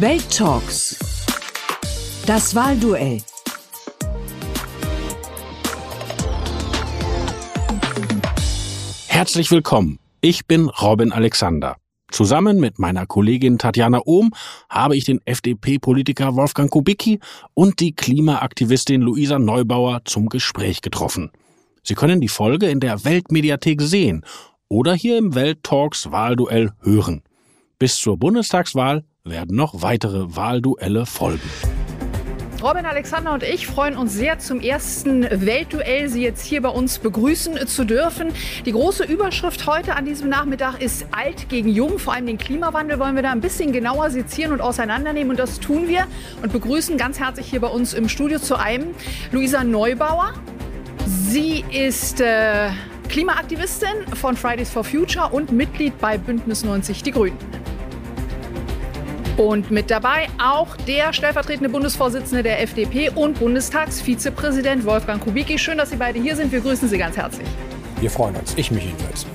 Welttalks. Das Wahlduell. Herzlich willkommen. Ich bin Robin Alexander. Zusammen mit meiner Kollegin Tatjana Ohm habe ich den FDP-Politiker Wolfgang Kubicki und die Klimaaktivistin Luisa Neubauer zum Gespräch getroffen. Sie können die Folge in der Weltmediathek sehen oder hier im Welttalks Wahlduell hören. Bis zur Bundestagswahl werden noch weitere Wahlduelle folgen. Robin Alexander und ich freuen uns sehr, zum ersten Weltduell Sie jetzt hier bei uns begrüßen zu dürfen. Die große Überschrift heute an diesem Nachmittag ist Alt gegen Jung. Vor allem den Klimawandel wollen wir da ein bisschen genauer sezieren und auseinandernehmen. Und das tun wir und begrüßen ganz herzlich hier bei uns im Studio zu einem Luisa Neubauer. Sie ist äh, Klimaaktivistin von Fridays for Future und Mitglied bei Bündnis 90 Die Grünen. Und mit dabei auch der stellvertretende Bundesvorsitzende der FDP und Bundestagsvizepräsident Wolfgang Kubicki. Schön, dass Sie beide hier sind. Wir grüßen Sie ganz herzlich. Wir freuen uns. Ich mich jedenfalls.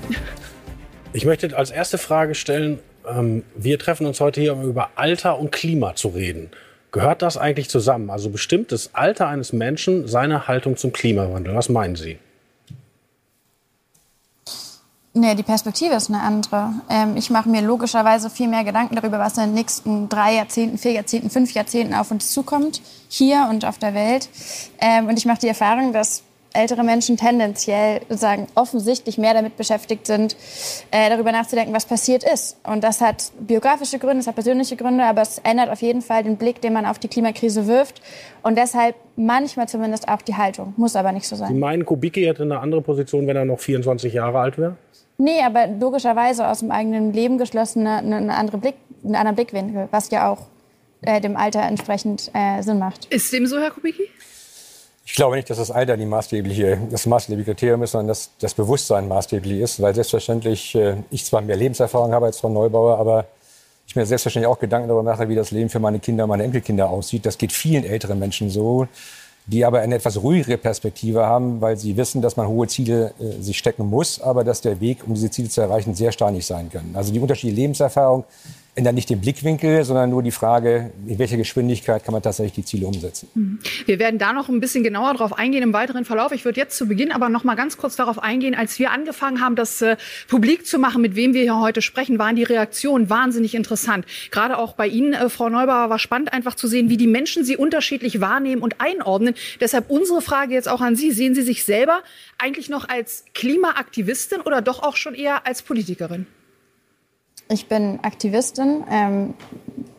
Ich möchte als erste Frage stellen, ähm, wir treffen uns heute hier, um über Alter und Klima zu reden. Gehört das eigentlich zusammen? Also bestimmt das Alter eines Menschen seine Haltung zum Klimawandel? Was meinen Sie? Nee, die Perspektive ist eine andere. Ähm, ich mache mir logischerweise viel mehr Gedanken darüber, was in den nächsten drei Jahrzehnten, vier Jahrzehnten, fünf Jahrzehnten auf uns zukommt, hier und auf der Welt. Ähm, und ich mache die Erfahrung, dass ältere Menschen tendenziell sozusagen offensichtlich mehr damit beschäftigt sind, äh, darüber nachzudenken, was passiert ist. Und das hat biografische Gründe, es hat persönliche Gründe, aber es ändert auf jeden Fall den Blick, den man auf die Klimakrise wirft. Und deshalb manchmal zumindest auch die Haltung. Muss aber nicht so sein. Sie meinen, Kubicki hätte eine andere Position, wenn er noch 24 Jahre alt wäre? Nee, aber logischerweise aus dem eigenen Leben geschlossen eine, eine andere Blick, einen anderen Blickwinkel, was ja auch äh, dem Alter entsprechend äh, Sinn macht. Ist dem so, Herr Kubicki? Ich glaube nicht, dass das Alter die maßgebliche, das maßgebliche Kriterium ist, sondern dass das Bewusstsein maßgeblich ist, weil selbstverständlich äh, ich zwar mehr Lebenserfahrung habe als Frau Neubauer, aber ich mir selbstverständlich auch Gedanken darüber mache, wie das Leben für meine Kinder und meine Enkelkinder aussieht. Das geht vielen älteren Menschen so, die aber eine etwas ruhigere Perspektive haben, weil sie wissen, dass man hohe Ziele äh, sich stecken muss, aber dass der Weg, um diese Ziele zu erreichen, sehr steinig sein kann. Also die unterschiedliche Lebenserfahrung ändert nicht den Blickwinkel, sondern nur die Frage, in welcher Geschwindigkeit kann man tatsächlich die Ziele umsetzen. Mhm. Wir werden da noch ein bisschen genauer darauf eingehen im weiteren Verlauf. Ich würde jetzt zu Beginn aber noch mal ganz kurz darauf eingehen, als wir angefangen haben, das äh, publik zu machen, mit wem wir hier heute sprechen, waren die Reaktionen wahnsinnig interessant. Gerade auch bei Ihnen, äh, Frau Neubauer, war spannend einfach zu sehen, wie die Menschen sie unterschiedlich wahrnehmen und einordnen. Deshalb unsere Frage jetzt auch an Sie. Sehen Sie sich selber eigentlich noch als Klimaaktivistin oder doch auch schon eher als Politikerin? Ich bin Aktivistin. Ähm,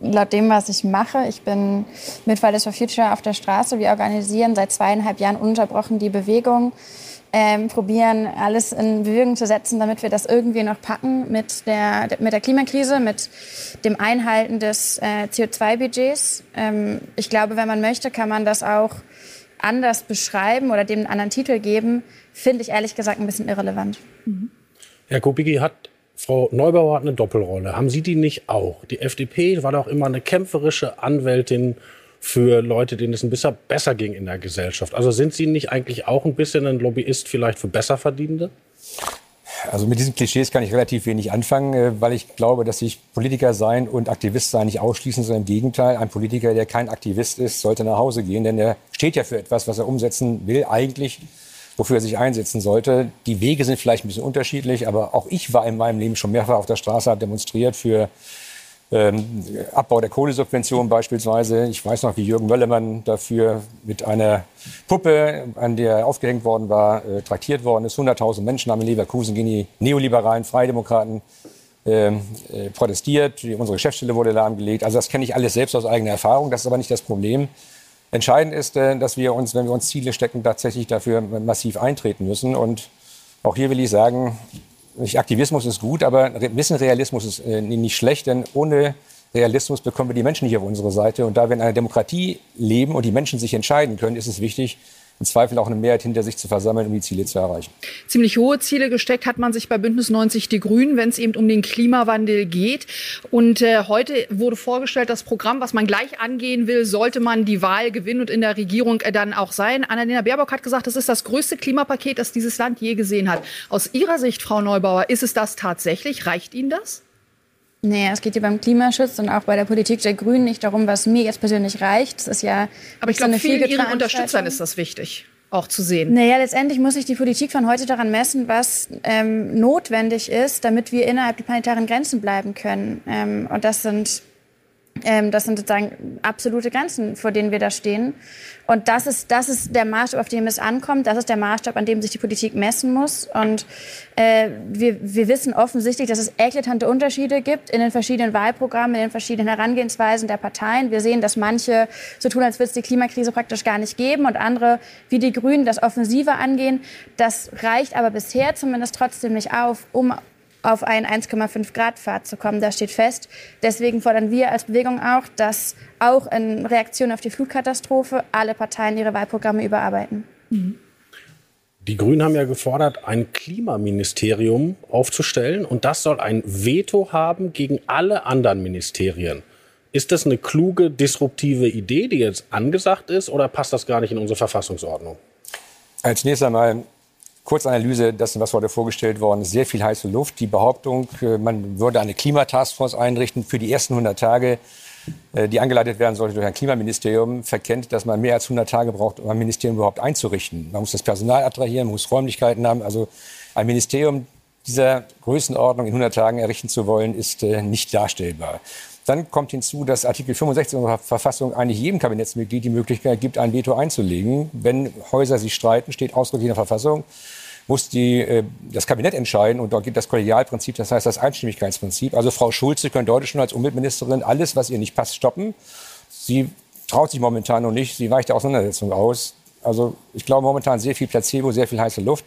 laut dem, was ich mache, ich bin mit Fridays for Future auf der Straße. Wir organisieren seit zweieinhalb Jahren ununterbrochen die Bewegung, ähm, probieren alles in Bewegung zu setzen, damit wir das irgendwie noch packen mit der, mit der Klimakrise, mit dem Einhalten des äh, CO2-Budgets. Ähm, ich glaube, wenn man möchte, kann man das auch anders beschreiben oder dem einen anderen Titel geben, finde ich ehrlich gesagt ein bisschen irrelevant. Mhm. Herr Kubicki hat Frau Neubauer hat eine Doppelrolle. Haben Sie die nicht auch? Die FDP war doch immer eine kämpferische Anwältin für Leute, denen es ein bisschen besser ging in der Gesellschaft. Also sind Sie nicht eigentlich auch ein bisschen ein Lobbyist vielleicht für Besserverdienende? Also mit diesen Klischees kann ich relativ wenig anfangen, äh, weil ich glaube, dass sich Politiker sein und Aktivist sein nicht ausschließen, sondern im Gegenteil. Ein Politiker, der kein Aktivist ist, sollte nach Hause gehen, denn er steht ja für etwas, was er umsetzen will, eigentlich wofür er sich einsetzen sollte. Die Wege sind vielleicht ein bisschen unterschiedlich, aber auch ich war in meinem Leben schon mehrfach auf der Straße, habe demonstriert für ähm, Abbau der Kohlesubvention beispielsweise. Ich weiß noch, wie Jürgen Möllermann dafür mit einer Puppe, an der er aufgehängt worden war, äh, traktiert worden ist. 100.000 Menschen haben in Leverkusen gegen die neoliberalen Freidemokraten ähm, äh, protestiert. Unsere Geschäftsstelle wurde lahmgelegt. Also das kenne ich alles selbst aus eigener Erfahrung. Das ist aber nicht das Problem. Entscheidend ist, dass wir uns, wenn wir uns Ziele stecken, tatsächlich dafür massiv eintreten müssen. Und auch hier will ich sagen, Aktivismus ist gut, aber ein bisschen Realismus ist äh, nicht schlecht, denn ohne Realismus bekommen wir die Menschen nicht auf unsere Seite. Und da wir in einer Demokratie leben und die Menschen sich entscheiden können, ist es wichtig, im Zweifel auch eine Mehrheit hinter sich zu versammeln, um die Ziele zu erreichen. Ziemlich hohe Ziele gesteckt hat man sich bei Bündnis 90 Die Grünen, wenn es eben um den Klimawandel geht. Und äh, heute wurde vorgestellt, das Programm, was man gleich angehen will, sollte man die Wahl gewinnen und in der Regierung äh, dann auch sein. Annalena Baerbock hat gesagt, das ist das größte Klimapaket, das dieses Land je gesehen hat. Aus Ihrer Sicht, Frau Neubauer, ist es das tatsächlich? Reicht Ihnen das? Nee, es geht hier beim Klimaschutz und auch bei der Politik der Grünen nicht darum, was mir jetzt persönlich reicht. Das ist ja Aber ich so glaube, vielen Ihren. Unterstützern ist das wichtig, auch zu sehen. Naja, letztendlich muss sich die Politik von heute daran messen, was ähm, notwendig ist, damit wir innerhalb der planetaren Grenzen bleiben können. Ähm, und das sind, ähm, das sind sozusagen absolute Grenzen, vor denen wir da stehen. Und das ist, das ist der Maßstab, auf dem es ankommt. Das ist der Maßstab, an dem sich die Politik messen muss. Und äh, wir, wir wissen offensichtlich, dass es eklatante Unterschiede gibt in den verschiedenen Wahlprogrammen, in den verschiedenen Herangehensweisen der Parteien. Wir sehen, dass manche so tun, als würde es die Klimakrise praktisch gar nicht geben und andere, wie die Grünen, das offensiver angehen. Das reicht aber bisher zumindest trotzdem nicht auf, um auf einen 1,5 Grad Pfad zu kommen. Das steht fest. Deswegen fordern wir als Bewegung auch, dass auch in Reaktion auf die Flutkatastrophe alle Parteien ihre Wahlprogramme überarbeiten. Die Grünen haben ja gefordert, ein Klimaministerium aufzustellen und das soll ein Veto haben gegen alle anderen Ministerien. Ist das eine kluge, disruptive Idee, die jetzt angesagt ist, oder passt das gar nicht in unsere Verfassungsordnung? Als nächstes einmal Kurzanalyse dessen, was heute vorgestellt worden ist. Sehr viel heiße Luft. Die Behauptung, äh, man würde eine Klimataskforce einrichten für die ersten 100 Tage, äh, die angeleitet werden sollte durch ein Klimaministerium, verkennt, dass man mehr als 100 Tage braucht, um ein Ministerium überhaupt einzurichten. Man muss das Personal attrahieren, man muss Räumlichkeiten haben. Also ein Ministerium dieser Größenordnung in 100 Tagen errichten zu wollen, ist äh, nicht darstellbar. Dann kommt hinzu, dass Artikel 65 unserer Verfassung eigentlich jedem Kabinettsmitglied die Möglichkeit gibt, ein Veto einzulegen. Wenn Häuser sich streiten, steht ausdrücklich in der Verfassung, muss die, äh, das Kabinett entscheiden und dort gibt das Kollegialprinzip, das heißt das Einstimmigkeitsprinzip. Also Frau Schulze könnte heute schon als Umweltministerin alles, was ihr nicht passt, stoppen. Sie traut sich momentan noch nicht, sie weicht der Auseinandersetzung aus. Also ich glaube momentan sehr viel Placebo, sehr viel heiße Luft.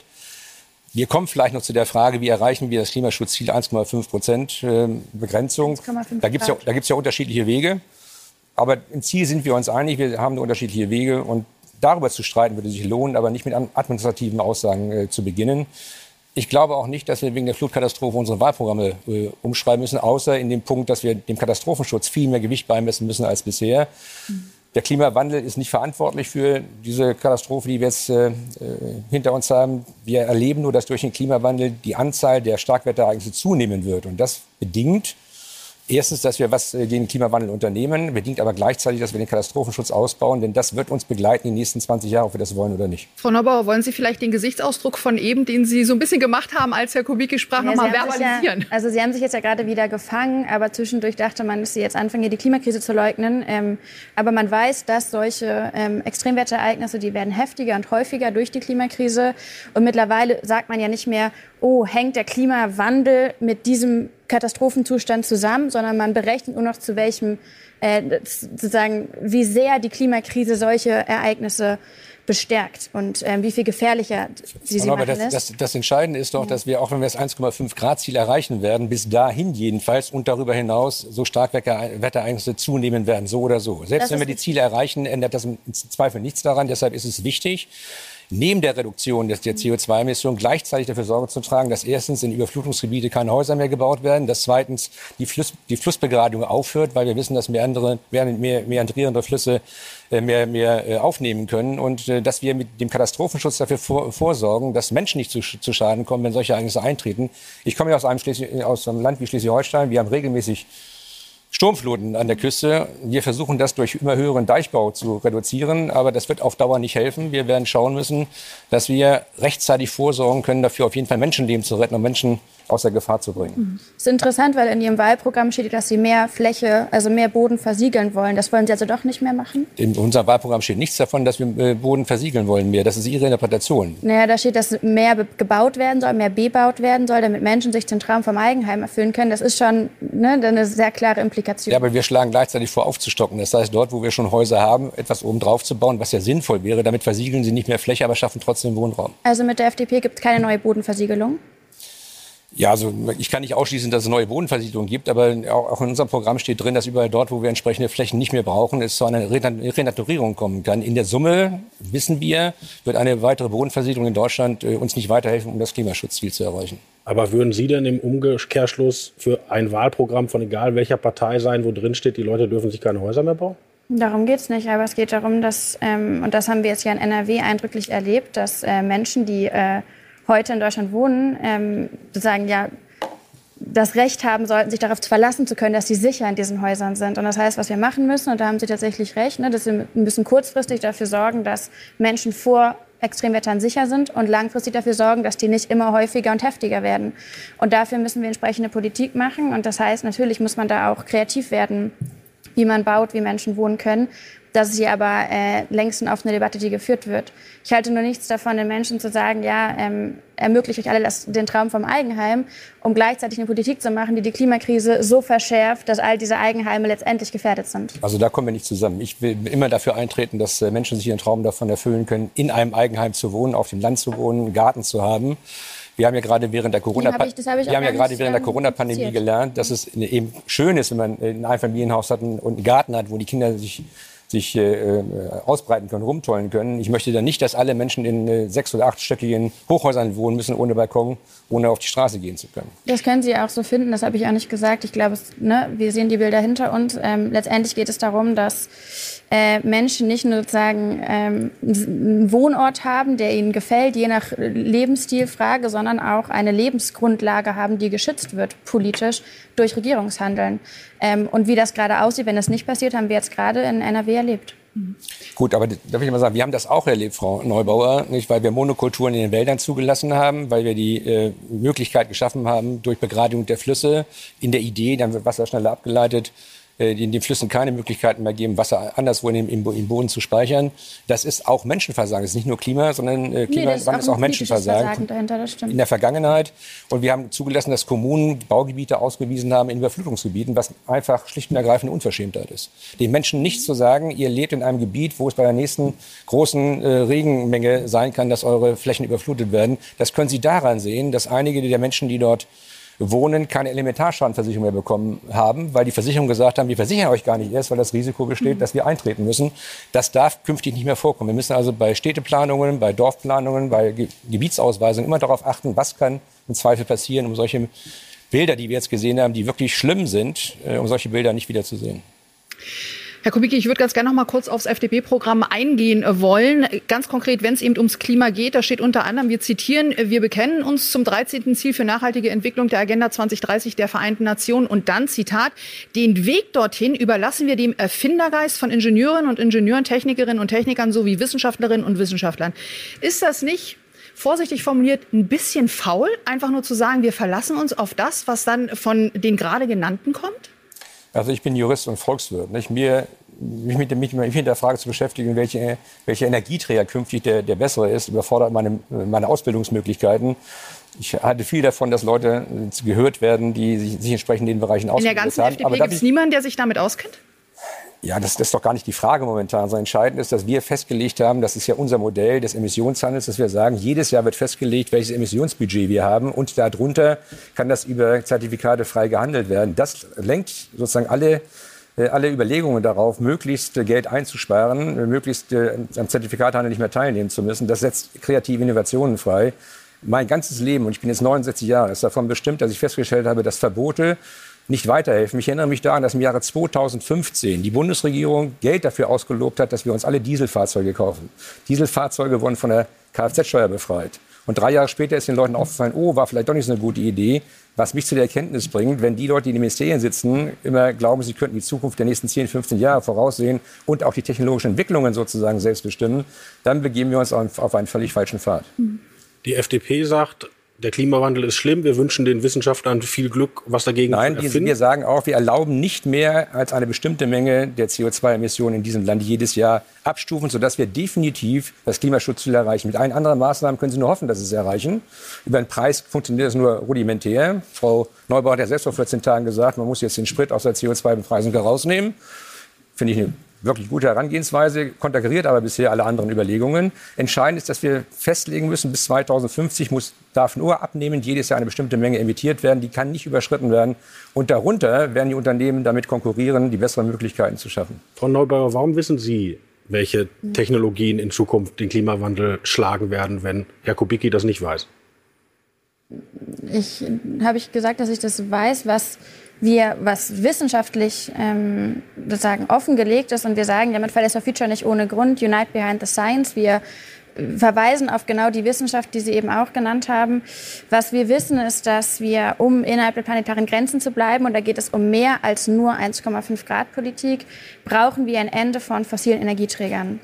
Wir kommen vielleicht noch zu der Frage, wie erreichen wir das Klimaschutzziel 1,5 Prozent äh, Begrenzung. 1,5 Da gibt es ja, Grad. da gibt's ja unterschiedliche Wege. Aber im Ziel sind wir uns einig, wir haben unterschiedliche Wege. Und darüber zu streiten würde sich lohnen, aber nicht mit administrativen Aussagen äh, zu beginnen. Ich glaube auch nicht, dass wir wegen der Flutkatastrophe unsere Wahlprogramme äh, umschreiben müssen, außer in dem Punkt, dass wir dem Katastrophenschutz viel mehr Gewicht beimessen müssen als bisher. Der Klimawandel ist nicht verantwortlich für diese Katastrophe, die wir jetzt äh, äh, hinter uns haben. Wir erleben nur, dass durch den Klimawandel die Anzahl der Starkwetterereignisse zunehmen wird. Und das bedingt erstens, dass wir was äh, gegen den Klimawandel unternehmen, bedingt aber gleichzeitig, dass wir den Katastrophenschutz ausbauen. Denn das wird uns begleiten die nächsten 20 Jahre, ob wir das wollen oder nicht. Frau Neubauer, wollen Sie vielleicht den Gesichtsausdruck von eben, den Sie so ein bisschen gemacht haben, als Herr Kubicki sprach, Ja, nochmal verbalisieren? Ja, also Sie haben sich jetzt ja gerade wieder gefangen, aber zwischendurch dachte man, dass Sie jetzt anfangen, hier die Klimakrise zu leugnen. Ähm, aber man weiß, dass solche ähm, Extremwetterereignisse, die werden heftiger und häufiger durch die Klimakrise. Und mittlerweile sagt man ja nicht mehr, oh, hängt der Klimawandel mit diesem Katastrophenzustand zusammen, sondern man berechnet nur noch zu welchem, äh, sozusagen, wie sehr die Klimakrise solche Ereignisse bestärkt und ähm, wie viel gefährlicher sie sie Aber machen das, das, das Entscheidende ist doch, dass wir, auch wenn wir das 1,5 Grad Ziel erreichen werden, bis dahin jedenfalls und darüber hinaus so Starkwetterereignisse zunehmen werden, so oder so. Selbst Das wenn wir die Ziele erreichen, ändert das im Zweifel nichts daran. Deshalb ist es wichtig, neben der Reduktion der CO2-Emissionen gleichzeitig dafür Sorge zu tragen, dass erstens in Überflutungsgebiete keine Häuser mehr gebaut werden, dass zweitens die, Fluss, die Flussbegradigung aufhört, weil wir wissen, dass mehr, andere, mehr, mehr meandrierende Flüsse äh, mehr, mehr äh, aufnehmen können und äh, dass wir mit dem Katastrophenschutz dafür vor, vorsorgen, dass Menschen nicht zu, zu Schaden kommen, wenn solche Ereignisse eintreten. Ich komme ja aus einem, Schleswig, aus einem Land wie Schleswig-Holstein. Wir haben regelmäßig Sturmfluten an der Küste. Wir versuchen das durch immer höheren Deichbau zu reduzieren, aber das wird auf Dauer nicht helfen. Wir werden schauen müssen, dass wir rechtzeitig vorsorgen können, dafür auf jeden Fall Menschenleben zu retten und Menschen aus der Gefahr zu bringen. Das ist interessant, weil in Ihrem Wahlprogramm steht, dass Sie mehr Fläche, also mehr Boden versiegeln wollen. Das wollen Sie also doch nicht mehr machen? In unserem Wahlprogramm steht nichts davon, dass wir äh, Boden versiegeln wollen mehr. Das ist Ihre Interpretation. Naja, da steht, dass mehr gebaut werden soll, mehr bebaut werden soll, damit Menschen sich den Traum vom Eigenheim erfüllen können. Das ist schon ne, eine sehr klare Implikation. Ja, aber wir schlagen gleichzeitig vor, aufzustocken. Das heißt, dort, wo wir schon Häuser haben, etwas oben drauf zu bauen, was ja sinnvoll wäre. Damit versiegeln sie nicht mehr Fläche, aber schaffen trotzdem Wohnraum. also mit der FDP gibt es keine neue Bodenversiegelung. Ja, also ich kann nicht ausschließen, dass es neue Bodenversiedlungen gibt, aber auch in unserem Programm steht drin, dass überall dort, wo wir entsprechende Flächen nicht mehr brauchen, es zu einer Renat- Renaturierung kommen kann. In der Summe, wissen wir, wird eine weitere Bodenversiedlung in Deutschland äh, uns nicht weiterhelfen, um das Klimaschutzziel zu erreichen. Aber würden Sie denn im Umkehrschluss für ein Wahlprogramm von egal welcher Partei sein, wo drin steht, die Leute dürfen sich keine Häuser mehr bauen? Darum geht es nicht, aber es geht darum, dass, ähm, und das haben wir jetzt ja in NRW eindrücklich erlebt, dass äh, Menschen, die äh, heute in Deutschland wohnen, ähm, sozusagen ja das Recht haben sollten, sich darauf verlassen zu können, dass sie sicher in diesen Häusern sind. Und das heißt, was wir machen müssen, und da haben Sie tatsächlich recht, ne, dass wir müssen kurzfristig dafür sorgen, dass Menschen vor Extremwettern sicher sind und langfristig dafür sorgen, dass die nicht immer häufiger und heftiger werden. Und dafür müssen wir entsprechende Politik machen. Und das heißt, natürlich muss man da auch kreativ werden, wie man baut, wie Menschen wohnen können. Das ist hier aber äh, längst eine offene Debatte, die geführt wird. Ich halte nur nichts davon, den Menschen zu sagen, ja, ähm, ermöglicht euch alle das, den Traum vom Eigenheim, um gleichzeitig eine Politik zu machen, die die Klimakrise so verschärft, dass all diese Eigenheime letztendlich gefährdet sind. Also da kommen wir nicht zusammen. Ich will immer dafür eintreten, dass äh, Menschen sich ihren Traum davon erfüllen können, in einem Eigenheim zu wohnen, auf dem Land zu wohnen, einen Garten zu haben. Wir haben ja gerade während der Corona hab ich- das hab ich wir auch haben ja gar gerade nicht, während der Corona-Pandemie kommuniziert. gelernt, dass es eben schön ist, wenn man ein Einfamilienhaus hat und einen Garten hat, wo die Kinder sich sich äh, äh, ausbreiten können, rumtollen können. Ich möchte dann nicht, dass alle Menschen in äh, sechs- oder achtstöckigen Hochhäusern wohnen müssen, ohne Balkon, ohne auf die Straße gehen zu können. Das können Sie auch so finden, das habe ich auch nicht gesagt. Ich glaube, es, ne, wir sehen die Bilder hinter uns. Ähm, letztendlich geht es darum, dass äh, Menschen nicht nur sozusagen ähm, einen Wohnort haben, der ihnen gefällt, je nach Lebensstilfrage, sondern auch eine Lebensgrundlage haben, die geschützt wird politisch durch Regierungshandeln. Ähm, und wie das gerade aussieht, wenn das nicht passiert, haben wir jetzt gerade in NRW erlebt. Gut, aber darf ich mal sagen, wir haben das auch erlebt, Frau Neubauer, nicht, weil wir Monokulturen in den Wäldern zugelassen haben, weil wir die äh, Möglichkeit geschaffen haben, durch Begradigung der Flüsse in der Idee, dann wird Wasser schneller abgeleitet, äh, in den Flüssen keine Möglichkeiten mehr geben, Wasser anderswo im, im, im Boden zu speichern. Das ist auch Menschenversagen. Das ist nicht nur Klima, sondern äh, Klimawandel ist auch, politisches Menschenversagen in der Vergangenheit. Und wir haben zugelassen, dass Kommunen Baugebiete ausgewiesen haben in Überflutungsgebieten, was einfach schlicht und ergreifend Unverschämtheit ist. Den Menschen nicht zu sagen, ihr lebt in einem Gebiet, wo es bei der nächsten großen äh, Regenmenge sein kann, dass eure Flächen überflutet werden. Das können Sie daran sehen, dass einige der Menschen, die dort wohnen, keine Elementarschadenversicherung mehr bekommen haben, weil die Versicherungen gesagt haben, wir versichern euch gar nicht erst, weil das Risiko besteht, dass wir eintreten müssen. Das darf künftig nicht mehr vorkommen. Wir müssen also bei Städteplanungen, bei Dorfplanungen, bei Ge Gebietsausweisungen immer darauf achten, was kann im Zweifel passieren, um solche Bilder, die wir jetzt gesehen haben, die wirklich schlimm sind, äh, um solche Bilder nicht wiederzusehen. Herr Kubicki, ich würde ganz gerne noch mal kurz aufs FDP-Programm eingehen wollen. Ganz konkret, wenn es eben ums Klima geht, da steht unter anderem, wir zitieren, wir bekennen uns zum 13. Ziel für nachhaltige Entwicklung der Agenda 2030 der Vereinten Nationen und dann, Zitat, den Weg dorthin überlassen wir dem Erfindergeist von Ingenieurinnen und Ingenieuren, Technikerinnen und Technikern sowie Wissenschaftlerinnen und Wissenschaftlern. Ist das nicht vorsichtig formuliert, ein bisschen faul, einfach nur zu sagen, wir verlassen uns auf das, was dann von den gerade genannten kommt? Also ich bin Jurist und Volkswirt. Nicht? Mir, mich mit, mich mit der Frage zu beschäftigen, welche, welcher Energieträger künftig der, der bessere ist, überfordert meine, meine Ausbildungsmöglichkeiten. Ich hatte viel davon, dass Leute gehört werden, die sich, sich entsprechend in den Bereichen In der ganzen haben. FDP gibt es niemanden, der sich damit auskennt? Ja, das, das ist doch gar nicht die Frage momentan. sondern entscheidend ist, dass wir festgelegt haben, das ist ja unser Modell des Emissionshandels, dass wir sagen, jedes Jahr wird festgelegt, welches Emissionsbudget wir haben und darunter kann das über Zertifikate frei gehandelt werden. Das lenkt sozusagen alle alle Überlegungen darauf, möglichst äh, Geld einzusparen, äh, möglichst äh, am Zertifikathandel nicht mehr teilnehmen zu müssen. Das setzt kreative Innovationen frei. Mein ganzes Leben, und ich bin jetzt 69 Jahre, ist davon bestimmt, dass ich festgestellt habe, dass Verbote nicht weiterhelfen. Ich erinnere mich daran, dass im Jahre 2015 die Bundesregierung Geld dafür ausgelobt hat, dass wir uns alle Dieselfahrzeuge kaufen. Dieselfahrzeuge wurden von der Kfz-Steuer befreit. Und drei Jahre später ist den Leuten aufgefallen, oh, war vielleicht doch nicht so eine gute Idee. Was mich zu der Erkenntnis bringt, wenn die Leute, die in den Ministerien sitzen, immer glauben, sie könnten die Zukunft der nächsten 10, 15 Jahre voraussehen und auch die technologischen Entwicklungen sozusagen selbst bestimmen, dann begeben wir uns auf, einen völlig falschen Pfad. Die FDP sagt, der Klimawandel ist schlimm. Wir wünschen den Wissenschaftlern viel Glück, was dagegen Nein, zu erfinden. wir sagen auch, wir erlauben nicht mehr als eine bestimmte Menge der CO2-Emissionen in diesem Land jedes Jahr abstufen, sodass wir definitiv das Klimaschutzziel erreichen. Mit allen anderen Maßnahmen können Sie nur hoffen, dass Sie es erreichen. Über den Preis funktioniert das nur rudimentär. Frau Neubauer hat ja selbst vor 14 Tagen gesagt, man muss jetzt den Sprit aus der CO2-Bepreisung herausnehmen. Finde ich eine wirklich gute Herangehensweise, konterkariert aber bisher alle anderen Überlegungen. Entscheidend ist, dass wir festlegen müssen, bis 2050 muss, darf nur abnehmend jedes Jahr eine bestimmte Menge emittiert werden. Die kann nicht überschritten werden. Und darunter werden die Unternehmen damit konkurrieren, die besseren Möglichkeiten zu schaffen. Frau Neubauer, warum wissen Sie, welche Technologien in Zukunft den Klimawandel schlagen werden, wenn Herr Kubicki das nicht weiß? Ich habe ich gesagt, dass ich das weiß, was wir, was wissenschaftlich ähm, sozusagen offengelegt ist und wir sagen, ja, mit Fridays for Future nicht ohne Grund, Unite Behind the Science. Wir verweisen auf genau die Wissenschaft, die Sie eben auch genannt haben. Was wir wissen, ist, dass wir, um innerhalb der planetaren Grenzen zu bleiben, und da geht es um mehr als nur 1,5 Grad Politik, brauchen wir ein Ende von fossilen Energieträgern.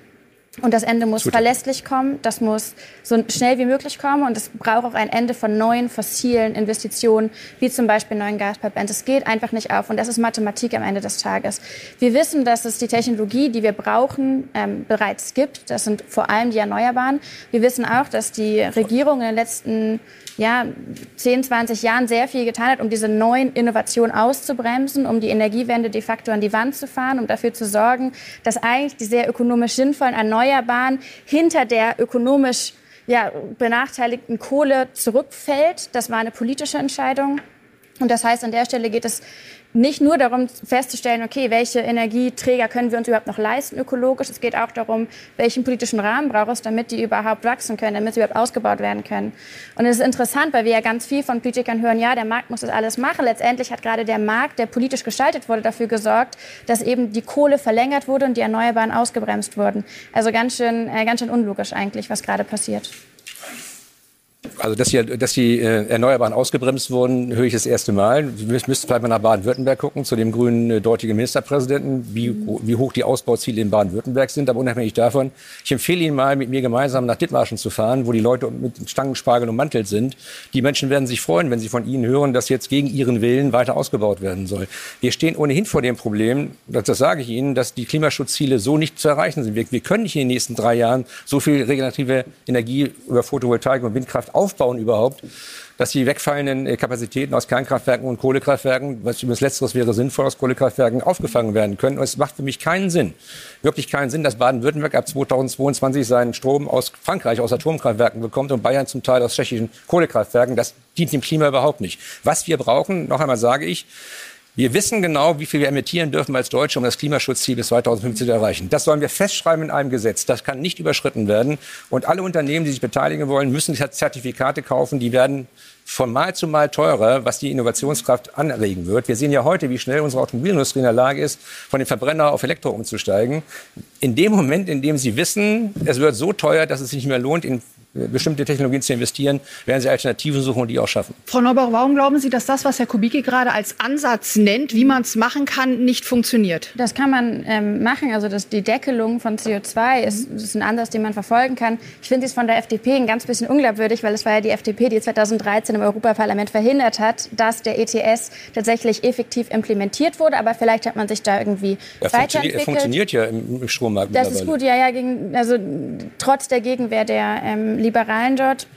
Und das Ende muss Gut. verlässlich kommen, das muss so schnell wie möglich kommen und es braucht auch ein Ende von neuen fossilen Investitionen, wie zum Beispiel neuen Gaspipelines. Es geht einfach nicht auf und das ist Mathematik am Ende des Tages. Wir wissen, dass es die Technologie, die wir brauchen, ähm, bereits gibt. Das sind vor allem die Erneuerbaren. Wir wissen auch, dass die Regierung in den letzten ja, 10, 20 Jahren sehr viel getan hat, um diese neuen Innovationen auszubremsen, um die Energiewende de facto an die Wand zu fahren, um dafür zu sorgen, dass eigentlich die sehr ökonomisch sinnvollen Erneuerbaren hinter der ökonomisch ja, benachteiligten Kohle zurückfällt. Das war eine politische Entscheidung. Und das heißt, an der Stelle geht es nicht nur darum festzustellen, okay, welche Energieträger können wir uns überhaupt noch leisten ökologisch. Es geht auch darum, welchen politischen Rahmen braucht es, damit die überhaupt wachsen können, damit sie überhaupt ausgebaut werden können. Und es ist interessant, weil wir ja ganz viel von Politikern hören, ja, der Markt muss das alles machen. Letztendlich hat gerade der Markt, der politisch gestaltet wurde, dafür gesorgt, dass eben die Kohle verlängert wurde und die Erneuerbaren ausgebremst wurden. Also ganz schön, äh, ganz schön unlogisch eigentlich, was gerade passiert. Also, dass die, dass die äh, Erneuerbaren ausgebremst wurden, höre ich das erste Mal. Wir müssten vielleicht mal nach Baden-Württemberg gucken, zu dem grünen äh, dortigen Ministerpräsidenten, wie, mhm. wie hoch die Ausbauziele in Baden-Württemberg sind. Aber unabhängig davon, ich empfehle Ihnen mal, mit mir gemeinsam nach Dithmarschen zu fahren, wo die Leute mit Stangenspargel ummantelt sind. Die Menschen werden sich freuen, wenn sie von Ihnen hören, dass jetzt gegen ihren Willen weiter ausgebaut werden soll. Wir stehen ohnehin vor dem Problem, das, das sage ich Ihnen, dass die Klimaschutzziele so nicht zu erreichen sind. Wir, wir können nicht in den nächsten drei Jahren so viel regenerative Energie über Photovoltaik und Windkraft aufbauen überhaupt, dass die wegfallenden äh, Kapazitäten aus Kernkraftwerken und Kohlekraftwerken, was übrigens letzteres wäre sinnvoll, aus Kohlekraftwerken aufgefangen werden können. Und es macht für mich keinen Sinn, wirklich keinen Sinn, dass Baden-Württemberg ab 2022 seinen Strom aus Frankreich, aus Atomkraftwerken bekommt und Bayern zum Teil aus tschechischen Kohlekraftwerken. Das dient dem Klima überhaupt nicht. Was wir brauchen, noch einmal sage ich, wir wissen genau, wie viel wir emittieren dürfen als Deutsche, um das Klimaschutzziel bis 2050 zu erreichen. Das sollen wir festschreiben in einem Gesetz. Das kann nicht überschritten werden. Und alle Unternehmen, die sich beteiligen wollen, müssen Zertifikate kaufen. Die werden von Mal zu Mal teurer, was die Innovationskraft anregen wird. Wir sehen ja heute, wie schnell unsere Automobilindustrie in der Lage ist, von dem Verbrenner auf Elektro umzusteigen. In dem Moment, in dem sie wissen, es wird so teuer, dass es sich nicht mehr lohnt, in bestimmte Technologien zu investieren, werden sie Alternativen suchen und die auch schaffen. Frau Neubauch, warum glauben Sie, dass das, was Herr Kubicki gerade als Ansatz nennt, wie man es machen kann, nicht funktioniert? Das kann man ähm, machen. Also das, die Deckelung von CO2 ist, ist, ein Ansatz, den man verfolgen kann. Ich finde es von der FDP ein ganz bisschen unglaubwürdig, weil es war ja die FDP, die 2013 im Europaparlament verhindert hat, dass der ETS tatsächlich effektiv implementiert wurde. Aber vielleicht hat man sich da irgendwie er weiterentwickelt. Er funktioniert ja im Strommarkt. Das ist gut, ja, ja. Gegen, also trotz der Gegenwehr der ähm, Liberalen dort.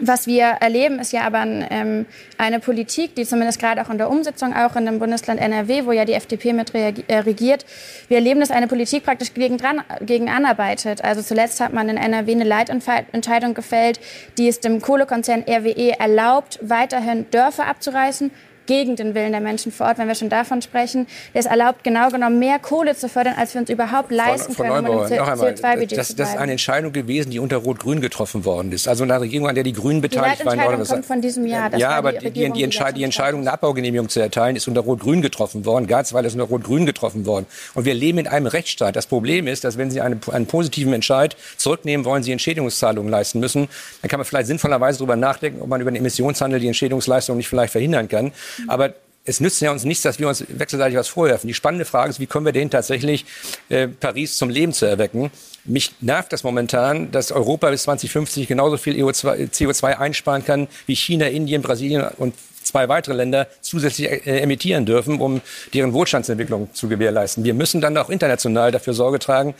Was wir erleben, ist ja aber ähm, eine Politik, die zumindest gerade auch in der Umsetzung, auch in dem Bundesland NRW, wo ja die FDP mit äh, regiert, wir erleben, dass eine Politik praktisch gegen, dran, gegen anarbeitet. Also zuletzt hat man in NRW eine Leitentscheidung gefällt, die es dem Kohlekonzern RWE erlaubt, weiterhin Dörfer abzureißen, gegen den Willen der Menschen vor Ort, wenn wir schon davon sprechen. Es erlaubt genau genommen mehr Kohle zu fördern, als wir uns überhaupt leisten Frau, können, um CO2-Budget das, das ist eine Entscheidung gewesen, die unter Rot-Grün getroffen worden ist. Also eine Regierung, an der die Grünen beteiligt waren. Die kommt von diesem Jahr. ja, aber die, die, die, Entscheid die Entscheidung, eine Abbaugenehmigung zu erteilen, ist unter Rot-Grün getroffen worden. Garzweiler ist unter Rot-Grün getroffen worden. Und wir leben in einem Rechtsstaat. Das Problem ist, dass wenn Sie einen, einen positiven Entscheid zurücknehmen wollen, Sie Entschädigungszahlungen leisten müssen, dann kann man vielleicht sinnvollerweise darüber nachdenken, ob man über den Emissionshandel die Entschädigungsleistung nicht vielleicht verhindern kann. Aber es nützt ja uns nichts, dass wir uns wechselseitig was vorwerfen. Die spannende Frage ist, wie können wir denn tatsächlich äh, Paris zum Leben zu erwecken? Mich nervt das momentan, dass Europa bis 2050 genauso viel CO2 einsparen kann, wie China, Indien, Brasilien und zwei weitere Länder zusätzlich äh, emittieren dürfen, um deren Wohlstandsentwicklung zu gewährleisten. Wir müssen dann auch international dafür Sorge tragen,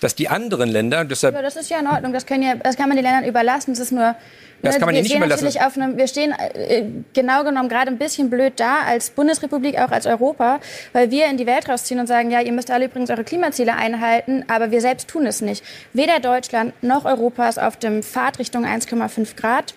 dass die anderen Länder, deshalb ja, das ist ja in Ordnung, das, können ja, das kann man den Ländern überlassen. Das ist nur das kann man wir nicht überlassen. Einem, wir stehen äh, genau genommen gerade ein bisschen blöd da als Bundesrepublik, auch als Europa, weil wir in die Welt rausziehen und sagen, ja, ihr müsst alle übrigens eure Klimaziele einhalten, aber wir selbst tun es nicht. Weder Deutschland noch Europa ist auf dem Pfad Richtung 1,5 Grad.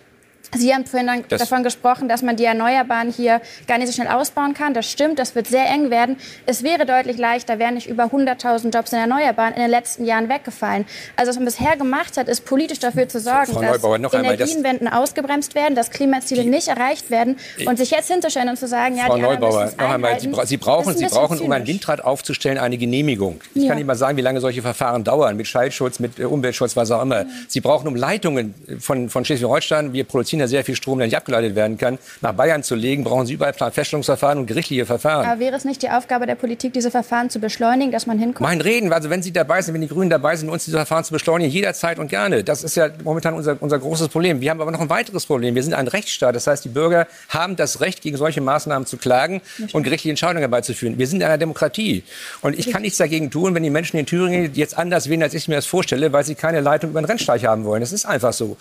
Sie haben vorhin davon gesprochen, dass man die Erneuerbaren hier gar nicht so schnell ausbauen kann. Das stimmt, das wird sehr eng werden. Es wäre deutlich leichter, wären nicht über 100.000 Jobs in Erneuerbaren in den letzten Jahren weggefallen. Also was man bisher gemacht hat, ist politisch dafür zu sorgen, Frau dass Neubauer, Energienwenden ausgebremst werden, dass Klimaziele nicht erreicht werden und sich jetzt hinzustellen und zu sagen, ja, Frau die Neubauer, noch einmal, Sie, Sie brauchen, Sie brauchen um ein Windrad aufzustellen, eine Genehmigung. Ich ja. kann nicht mal sagen, wie lange solche Verfahren dauern, mit Schallschutz, mit äh, Umweltschutz, was auch immer. Sie brauchen um Leitungen von, von Schleswig-Holstein, wir produzieren ja sehr viel Strom, der nicht abgeleitet werden kann, nach Bayern zu legen, brauchen Sie überall Planfeststellungsverfahren und gerichtliche Verfahren. Aber wäre es nicht die Aufgabe der Politik, diese Verfahren zu beschleunigen, dass man hinkommt? Mein Reden, also wenn Sie dabei sind, wenn die Grünen dabei sind, uns diese Verfahren zu beschleunigen, jederzeit und gerne. Das ist ja momentan unser, unser großes Problem. Wir haben aber noch ein weiteres Problem. Wir sind ein Rechtsstaat. Das heißt, die Bürger haben das Recht, gegen solche Maßnahmen zu klagen und gerichtliche Entscheidungen herbeizuführen. Wir sind in einer Demokratie. Und ich kann nichts dagegen tun, wenn die Menschen in Thüringen jetzt anders wählen, als ich mir das vorstelle, weil sie keine Leitung über den Rennsteig haben wollen. Das ist einfach so.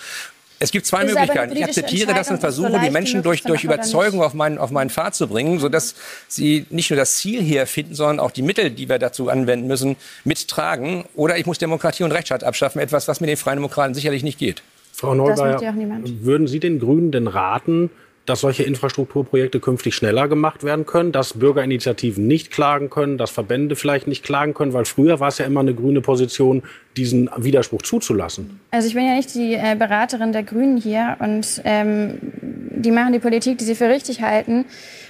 Es gibt zwei Möglichkeiten. Ich akzeptiere das und versuche, die Menschen durch, durch Überzeugung auf meinen, auf meinen Pfad zu bringen, sodass sie nicht nur das Ziel hier finden, sondern auch die Mittel, die wir dazu anwenden müssen, mittragen. Oder ich muss Demokratie und Rechtsstaat abschaffen, etwas, was mit den Freien Demokraten sicherlich nicht geht. Frau Neubauer, würden Sie den Grünen denn raten, dass solche Infrastrukturprojekte künftig schneller gemacht werden können, dass Bürgerinitiativen nicht klagen können, dass Verbände vielleicht nicht klagen können, weil früher war es ja immer eine grüne Position, diesen Widerspruch zuzulassen. Also ich bin ja nicht die äh, Beraterin der Grünen hier und ähm, die machen die Politik, die sie für richtig halten.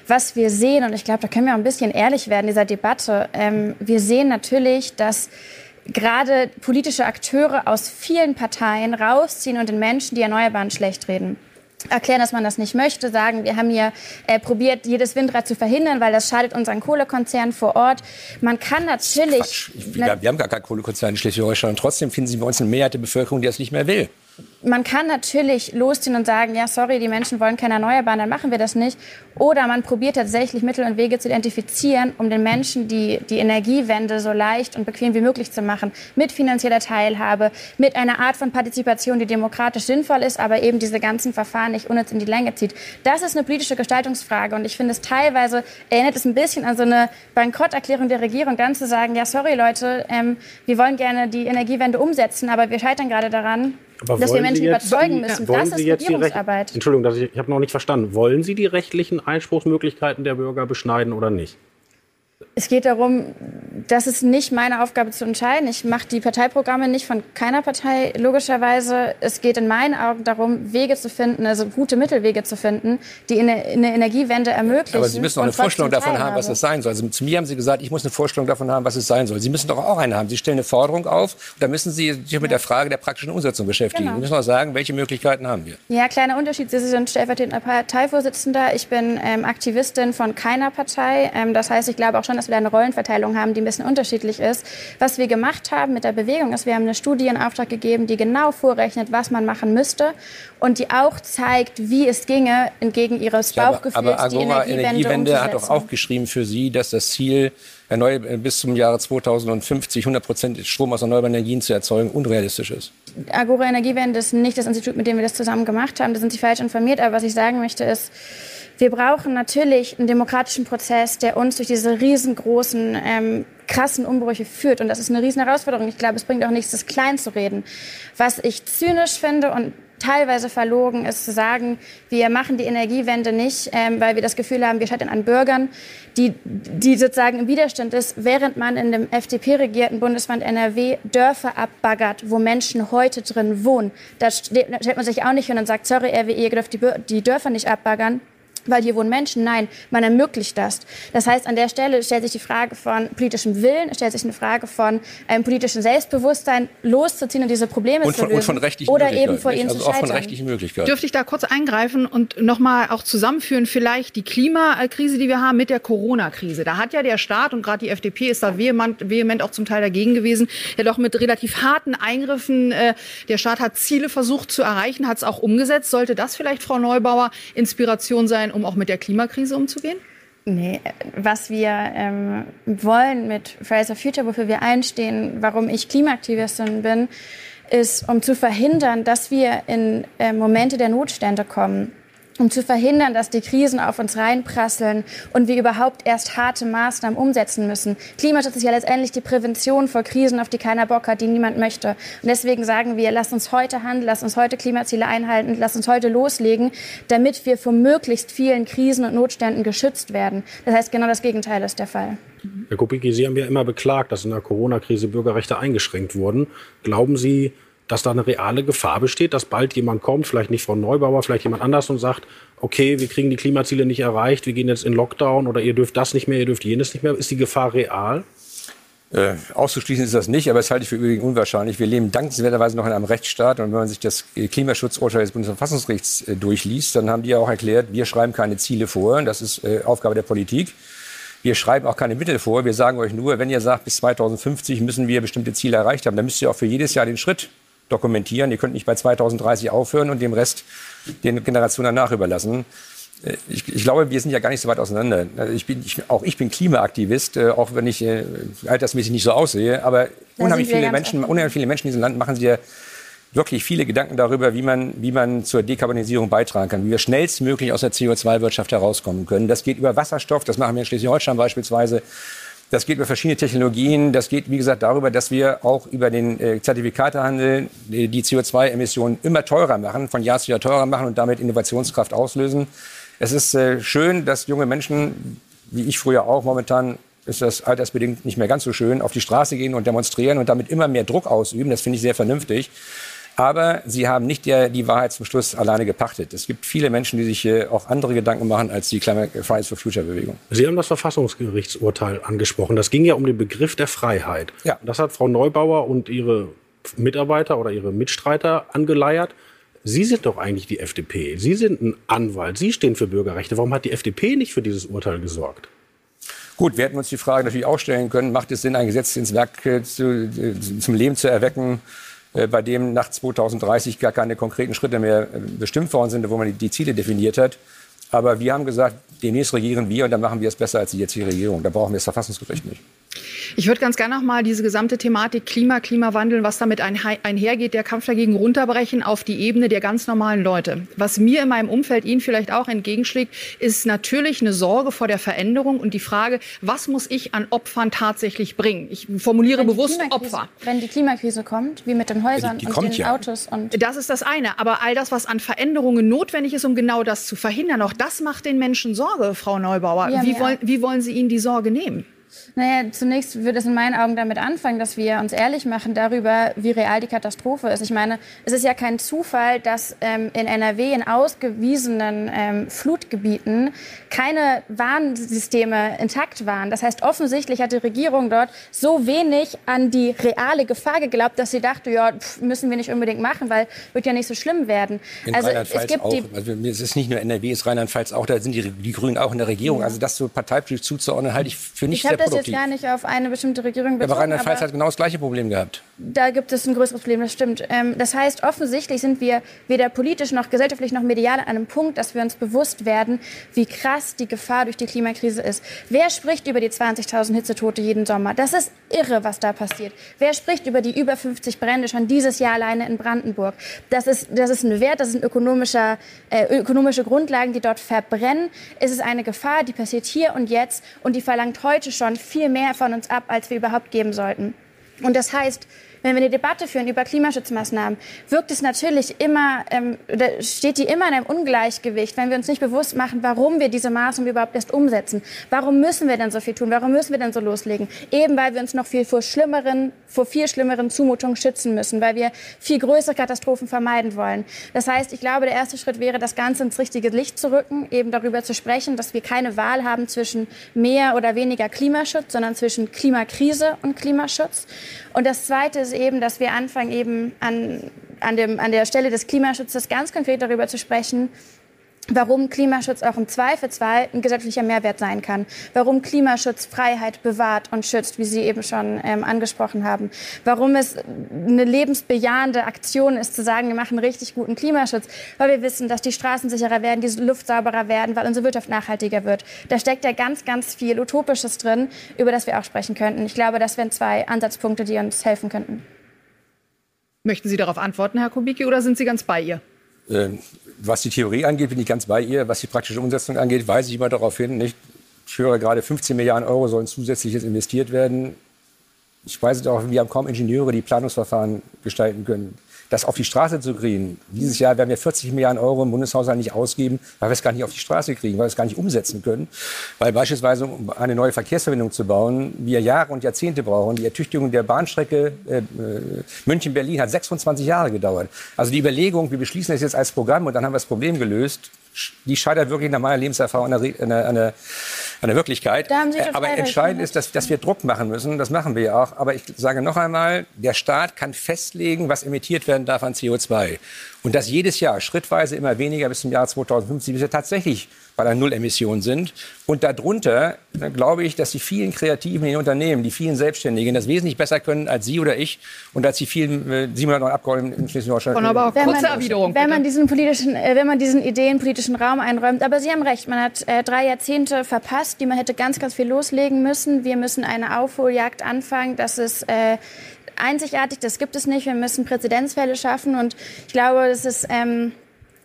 Was wir sehen, und ich glaube, da können wir auch ein bisschen ehrlich werden in dieser Debatte, ähm, wir sehen natürlich, dass gerade politische Akteure aus vielen Parteien rausziehen und den Menschen die Erneuerbaren schlecht reden erklären, dass man das nicht möchte, sagen, wir haben hier äh, probiert, jedes Windrad zu verhindern, weil das schadet unseren Kohlekonzernen vor Ort. Man kann natürlich... Wir, wir, haben gar keinen Kohlekonzern in Schleswig-Holstein. Und trotzdem finden Sie bei uns eine Mehrheit der Bevölkerung, die das nicht mehr will man kann natürlich losziehen und sagen, ja, sorry, die Menschen wollen keine Erneuerbaren, dann machen wir das nicht. Oder man probiert tatsächlich Mittel und Wege zu identifizieren, um den Menschen die, die Energiewende so leicht und bequem wie möglich zu machen. Mit finanzieller Teilhabe, mit einer Art von Partizipation, die demokratisch sinnvoll ist, aber eben diese ganzen Verfahren nicht unnütz in die Länge zieht. Das ist eine politische Gestaltungsfrage. Und ich finde es teilweise, erinnert es ein bisschen an so eine Bankrotterklärung der Regierung, dann zu sagen, ja, sorry Leute, ähm, wir wollen gerne die Energiewende umsetzen, aber wir scheitern gerade daran, aber dass wir Menschen jetzt, überzeugen müssen. Ja. das ist Regierungsarbeit. Entschuldigung, ich, ich habe noch nicht verstanden. Wollen Sie die rechtlichen Einspruchsmöglichkeiten der Bürger beschneiden oder nicht? Es geht darum, das ist nicht meine Aufgabe zu entscheiden. Ich mache die Parteiprogramme nicht von keiner Partei, logischerweise. Es geht in meinen Augen darum, Wege zu finden, also gute Mittelwege zu finden, die eine, eine Energiewende ermöglichen. Aber Sie müssen doch eine Vorstellung davon haben, was es sein soll. Also zu mir haben Sie gesagt, ich muss eine Vorstellung davon haben, was es sein soll. Sie müssen doch auch eine haben. Sie stellen eine Forderung auf und da müssen Sie sich mit der Frage der praktischen Umsetzung beschäftigen. Genau. Sie müssen auch sagen, welche Möglichkeiten haben wir. Ja, kleiner Unterschied. Sie sind stellvertretender Parteivorsitzender. Ich bin ähm, Aktivistin von keiner Partei. Ähm, das heißt, ich glaube auch schon, dass wir eine Rollenverteilung haben, die ein bisschen unterschiedlich ist. Was wir gemacht haben mit der Bewegung ist, wir haben eine Studie in Auftrag gegeben, die genau vorrechnet, was man machen müsste und die auch zeigt, wie es ginge, entgegen ihres Bauchgefühls, aber, aber Agora die Energiewende, Energiewende hat doch auch geschrieben für Sie, dass das Ziel, bis zum Jahre 2050 100 Prozent Strom aus erneuerbaren Energien zu erzeugen, unrealistisch ist. Agora Energiewende ist nicht das Institut, mit dem wir das zusammen gemacht haben. Da sind Sie falsch informiert. Aber was ich sagen möchte ist, wir brauchen natürlich einen demokratischen Prozess, der uns durch diese riesengroßen, ähm, krassen Umbrüche führt. Und das ist eine riesen Herausforderung. Ich glaube, es bringt auch nichts, das klein zu reden. Was ich zynisch finde und teilweise verlogen ist zu sagen, wir machen die Energiewende nicht, ähm, weil wir das Gefühl haben, wir scheitern an Bürgern, die, die sozusagen im Widerstand ist, während man in dem FDP-regierten Bundesland NRW Dörfer abbaggert, wo Menschen heute drin wohnen. Da stellt man sich auch nicht hin und sagt, sorry, RWE, ihr dürft die, die Dörfer nicht abbaggern weil hier wohnen Menschen. Nein, man ermöglicht das. Das heißt, an der Stelle stellt sich die Frage von politischem Willen, stellt sich eine Frage von einem politischen Selbstbewusstsein, loszuziehen und diese Probleme und von, zu lösen. Und von rechtlichen oder eben vor ihnen also zu scheitern. Auch von rechtlichen Möglichkeiten. Dürfte ich da kurz eingreifen und nochmal auch zusammenführen, vielleicht die Klimakrise, die wir haben, mit der Corona-Krise. Da hat ja der Staat und gerade die FDP ist da vehement, vehement auch zum Teil dagegen gewesen, ja doch mit relativ harten Eingriffen. Äh, der Staat hat Ziele versucht zu erreichen, hat es auch umgesetzt. Sollte das vielleicht, Frau Neubauer, Inspiration sein, um auch mit der Klimakrise umzugehen? Nee, was wir ähm, wollen mit Fridays for Future, wofür wir einstehen, warum ich Klimaaktivistin bin, ist, um zu verhindern, dass wir in äh, Momente der Notstände kommen um zu verhindern, dass die Krisen auf uns reinprasseln und wir überhaupt erst harte Maßnahmen umsetzen müssen. Klimaschutz ist ja letztendlich die Prävention vor Krisen, auf die keiner Bock hat, die niemand möchte. Und deswegen sagen wir, lass uns heute handeln, lass uns heute Klimaziele einhalten, lass uns heute loslegen, damit wir vor möglichst vielen Krisen und Notständen geschützt werden. Das heißt, genau das Gegenteil ist der Fall. Herr Kubicki, Sie haben ja immer beklagt, dass in der Corona-Krise Bürgerrechte eingeschränkt wurden. Glauben Sie, dass da eine reale Gefahr besteht, dass bald jemand kommt, vielleicht nicht Frau Neubauer, vielleicht jemand anders und sagt, okay, wir kriegen die Klimaziele nicht erreicht, wir gehen jetzt in Lockdown oder ihr dürft das nicht mehr, ihr dürft jenes nicht mehr. Ist die Gefahr real? Äh, auszuschließen ist das nicht, aber das halte ich für übrigens unwahrscheinlich. Wir leben dankenswerterweise noch in einem Rechtsstaat und wenn man sich das Klimaschutzurteil des Bundesverfassungsgerichts äh, durchliest, dann haben die ja auch erklärt, wir schreiben keine Ziele vor, das ist äh, Aufgabe der Politik. Wir schreiben auch keine Mittel vor. Wir sagen euch nur, wenn ihr sagt, bis 2050 müssen wir bestimmte Ziele erreicht haben, dann müsst ihr auch für jedes Jahr den Schritt dokumentieren. Ihr könnt nicht bei 2030 aufhören und dem Rest den Generationen danach überlassen. Äh, ich, ich, glaube, wir sind ja gar nicht so weit auseinander. Also ich bin, ich, auch ich bin Klimaaktivist, äh, auch wenn ich äh, altersmäßig nicht so aussehe. Aber unheimlich viele, Menschen, unheimlich viele Menschen in diesem Land machen sich ja wirklich viele Gedanken darüber, wie man, wie man zur Dekarbonisierung beitragen kann, wie wir schnellstmöglich aus der CO2-Wirtschaft herauskommen können. Das geht über Wasserstoff, das machen wir in Schleswig-Holstein beispielsweise. Das geht über verschiedene Technologien. Das geht, wie gesagt, darüber, dass wir auch über den äh, Zertifikatehandel die, die CO2-Emissionen immer teurer machen, von Jahr zu Jahr teurer machen und damit Innovationskraft auslösen. Es ist äh, schön, dass junge Menschen, wie ich früher auch, momentan ist das altersbedingt nicht mehr ganz so schön, auf die Straße gehen und demonstrieren und damit immer mehr Druck ausüben. Das finde ich sehr vernünftig. Aber sie haben nicht der, die Wahrheit zum Schluss alleine gepachtet. Es gibt viele Menschen, die sich äh, auch andere Gedanken machen als die Climate Fridays for Future Bewegung. Sie haben das Verfassungsgerichtsurteil angesprochen. Das ging ja um den Begriff der Freiheit. Ja. Das hat Frau Neubauer und ihre Mitarbeiter oder ihre Mitstreiter angeleiert. Sie sind doch eigentlich die FDP. Sie sind ein Anwalt. Sie stehen für Bürgerrechte. Warum hat die FDP nicht für dieses Urteil gesorgt? Gut, wir hätten uns die Frage natürlich auch stellen können, macht es Sinn, ein Gesetz ins Werk äh, zu, äh, zum Leben zu erwecken, äh, bei dem nach 2030 gar keine konkreten Schritte mehr äh, bestimmt worden sind, wo man die Ziele definiert hat. Aber wir haben gesagt, demnächst regieren wir und dann machen wir es besser als die jetzige Regierung. Da brauchen wir das Verfassungsgericht nicht. Ich würde ganz gerne noch mal diese gesamte Thematik Klima, Klimawandel, was damit einhergeht, der Kampf dagegen runterbrechen auf die Ebene der ganz normalen Leute. Was mir in meinem Umfeld Ihnen vielleicht auch entgegenschlägt, ist natürlich eine Sorge vor der Veränderung und die Frage, was muss ich an Opfern tatsächlich bringen? Ich formuliere bewusst Opfer. Wenn die Klimakrise kommt, wie mit den Häusern die, die und den ja. Autos. Und das ist das eine. Aber all das, was an Veränderungen notwendig ist, um genau das zu verhindern, auch das macht den Menschen Sorge, Frau Neubauer. Ja, wie, wollen, wie wollen Sie ihnen die Sorge nehmen? Naja, zunächst würde es in meinen Augen damit anfangen, dass wir uns ehrlich machen darüber, wie real die Katastrophe ist. Ich meine, es ist ja kein Zufall, dass ähm, in NRW in ausgewiesenen ähm, Flutgebieten keine Warnsysteme intakt waren. Das heißt, offensichtlich hat die Regierung dort so wenig an die reale Gefahr geglaubt, dass sie dachte, ja, pff, müssen wir nicht unbedingt machen, weil wird ja nicht so schlimm werden. In also es gibt auch. Also, es ist nicht nur NRW, es ist Rheinland-Pfalz auch, da sind die, die Grünen auch in der Regierung. Ja. Also das so parteipolitisch zuzuordnen, halte ich für nicht ich sehr das jetzt gar nicht auf eine bestimmte Regierung bezogen. aber Rheinland-Pfalz hat genau das gleiche Problem gehabt. Da gibt es ein größeres Problem, das stimmt. Ähm, das heißt, offensichtlich sind wir weder politisch noch gesellschaftlich noch medial an einem Punkt, dass wir uns bewusst werden, wie krass die Gefahr durch die Klimakrise ist. Wer spricht über die 20.000 Hitzetote jeden Sommer? Das ist irre, was da passiert. Wer spricht über die über 50 Brände schon dieses Jahr alleine in Brandenburg? Das ist, das ist ein Wert, das sind ökonomische, äh, ökonomische Grundlagen, die dort verbrennen. Es ist eine Gefahr, die passiert hier und jetzt und die verlangt heute schon viel mehr von uns ab, als wir überhaupt geben sollten. Und das heißt, wenn wir eine Debatte führen über Klimaschutzmaßnahmen, wirkt es natürlich immer, ähm, steht die immer in einem Ungleichgewicht, wenn wir uns nicht bewusst machen, warum wir diese Maßnahmen überhaupt erst umsetzen. Warum müssen wir denn so viel tun? Warum müssen wir denn so loslegen? Eben weil wir uns noch viel vor schlimmeren, vor viel schlimmeren Zumutungen schützen müssen, weil wir viel größere Katastrophen vermeiden wollen. Das heißt, ich glaube, der erste Schritt wäre, das Ganze ins richtige Licht zu rücken, eben darüber zu sprechen, dass wir keine Wahl haben zwischen mehr oder weniger Klimaschutz, sondern zwischen Klimakrise und Klimaschutz. Und das Zweite ist eben, dass wir anfangen, eben an, an, dem, an der Stelle des Klimaschutzes ganz konkret darüber zu sprechen, warum Klimaschutz auch im Zweifelsfall ein gesetzlicher Mehrwert sein kann, warum Klimaschutz Freiheit bewahrt und schützt, wie Sie eben schon ähm, angesprochen haben, warum es eine lebensbejahende Aktion ist, zu sagen, wir machen richtig guten Klimaschutz, weil wir wissen, dass die Straßen sicherer werden, die Luft sauberer werden, weil unsere Wirtschaft nachhaltiger wird. Da steckt ja ganz, ganz viel Utopisches drin, über das wir auch sprechen könnten. Ich glaube, das wären zwei Ansatzpunkte, die uns helfen könnten. Möchten Sie darauf antworten, Herr Kubicki, oder sind Sie ganz bei ihr? Äh, was die Theorie angeht, bin ich ganz bei ihr. Was die praktische Umsetzung angeht, weise ich immer darauf hin, nicht? Ich höre gerade, 15 Milliarden Euro sollen zusätzliches investiert werden. Ich weiß auch, wir haben kaum Ingenieure, die Planungsverfahren gestalten können das auf die Straße zu kriegen. Dieses Jahr werden wir 40 Milliarden Euro im Bundeshaushalt nicht ausgeben, weil wir es gar nicht auf die Straße kriegen, weil wir es gar nicht umsetzen können. Weil beispielsweise, um eine neue Verkehrsverbindung zu bauen, wir Jahre und Jahrzehnte brauchen. Die Ertüchtigung der Bahnstrecke äh, äh München-Berlin hat 26 Jahre gedauert. Also die Überlegung, wir beschließen das jetzt als Programm und dann haben wir das Problem gelöst, die scheitert wirklich nach meiner Lebenserfahrung an der, an der, an der Wirklichkeit. Aber entscheidend ist, dass, dass wir Druck machen müssen. Das machen wir ja auch. Aber ich sage noch einmal, der Staat kann festlegen, was emittiert werden darf an CO2. Und das jedes Jahr schrittweise immer weniger bis zum Jahr 2050, bis wir tatsächlich bei der Nullemission sind. Und darunter glaube ich, dass die vielen Kreativen in den Unternehmen, die vielen Selbstständigen das wesentlich besser können als Sie oder ich und als die vielen äh, 700 Abgeordneten in Schleswig-Holstein. Aber kurze Erwiderung. Wenn man diesen politischen, äh, wenn man diesen ideenpolitischen Raum einräumt, aber Sie haben recht, man hat äh, drei Jahrzehnte verpasst, die man hätte ganz, ganz viel loslegen müssen. Wir müssen eine Aufholjagd anfangen. Das ist äh, einzigartig, das gibt es nicht. Wir müssen Präzedenzfälle schaffen und ich glaube, das ist ähm,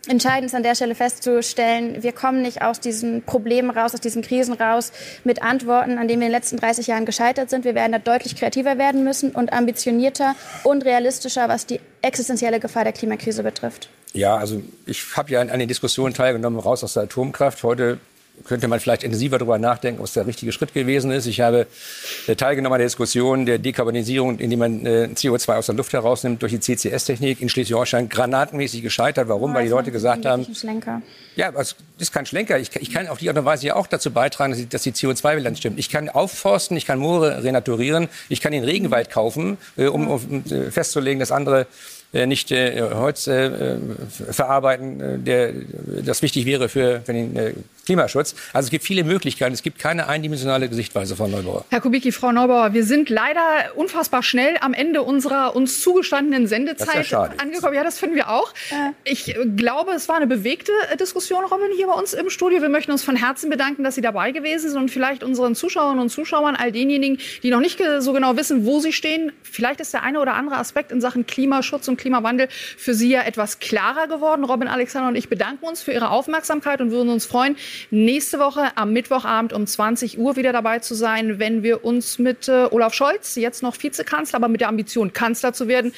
Entscheidend ist an der Stelle festzustellen, wir kommen nicht aus diesen Problemen raus, aus diesen Krisen raus mit Antworten, an denen wir in den letzten 30 Jahren gescheitert sind. Wir werden da deutlich kreativer werden müssen und ambitionierter und realistischer, was die existenzielle Gefahr der Klimakrise betrifft. Ja, also ich habe ja an, den Diskussionen teilgenommen, raus aus der Atomkraft. Heute könnte man vielleicht intensiver darüber nachdenken, was der richtige Schritt gewesen ist. Ich habe äh, teilgenommen an der Diskussion der Dekarbonisierung, indem man äh, CO2 aus der Luft herausnimmt durch die CCS-Technik in Schleswig-Holstein granatenmäßig gescheitert. Warum? Weil die Leute gesagt haben, ja, das ist kein Schlenker. Ich, ich, kann auf die Art und Weise ja auch dazu beitragen, dass die, dass die CO2-Bilanz stimmt. Ich kann aufforsten, ich kann Moore renaturieren, ich kann den Regenwald kaufen, äh, um, um festzulegen, dass andere nicht äh, Holz äh, verarbeiten, äh, der, das wichtig wäre für, für den äh, Klimaschutz. Also es gibt viele Möglichkeiten. Es gibt keine eindimensionale Sichtweise von Neubauer. Herr Kubicki, Frau Neubauer, wir sind leider unfassbar schnell am Ende unserer uns zugestandenen Sendezeit ja angekommen. Ja, das finden wir auch. Äh. Ich glaube, es war eine bewegte Diskussion, Robin, hier bei uns im Studio. Wir möchten uns von Herzen bedanken, dass Sie dabei gewesen sind und vielleicht unseren Zuschauerinnen und Zuschauern, all denjenigen, die noch nicht so genau wissen, wo sie stehen, vielleicht ist der eine oder andere Aspekt in Sachen Klimaschutz und Klimawandel für Sie ja etwas klarer geworden. Robin, Alexander und ich bedanken uns für Ihre Aufmerksamkeit und würden uns freuen, nächste Woche am Mittwochabend um 20 Uhr wieder dabei zu sein, wenn wir uns mit äh, Olaf Scholz, jetzt noch Vizekanzler, aber mit der Ambition, Kanzler zu werden,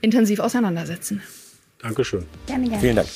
intensiv auseinandersetzen. Dankeschön. Gerne, gerne. Vielen Dank.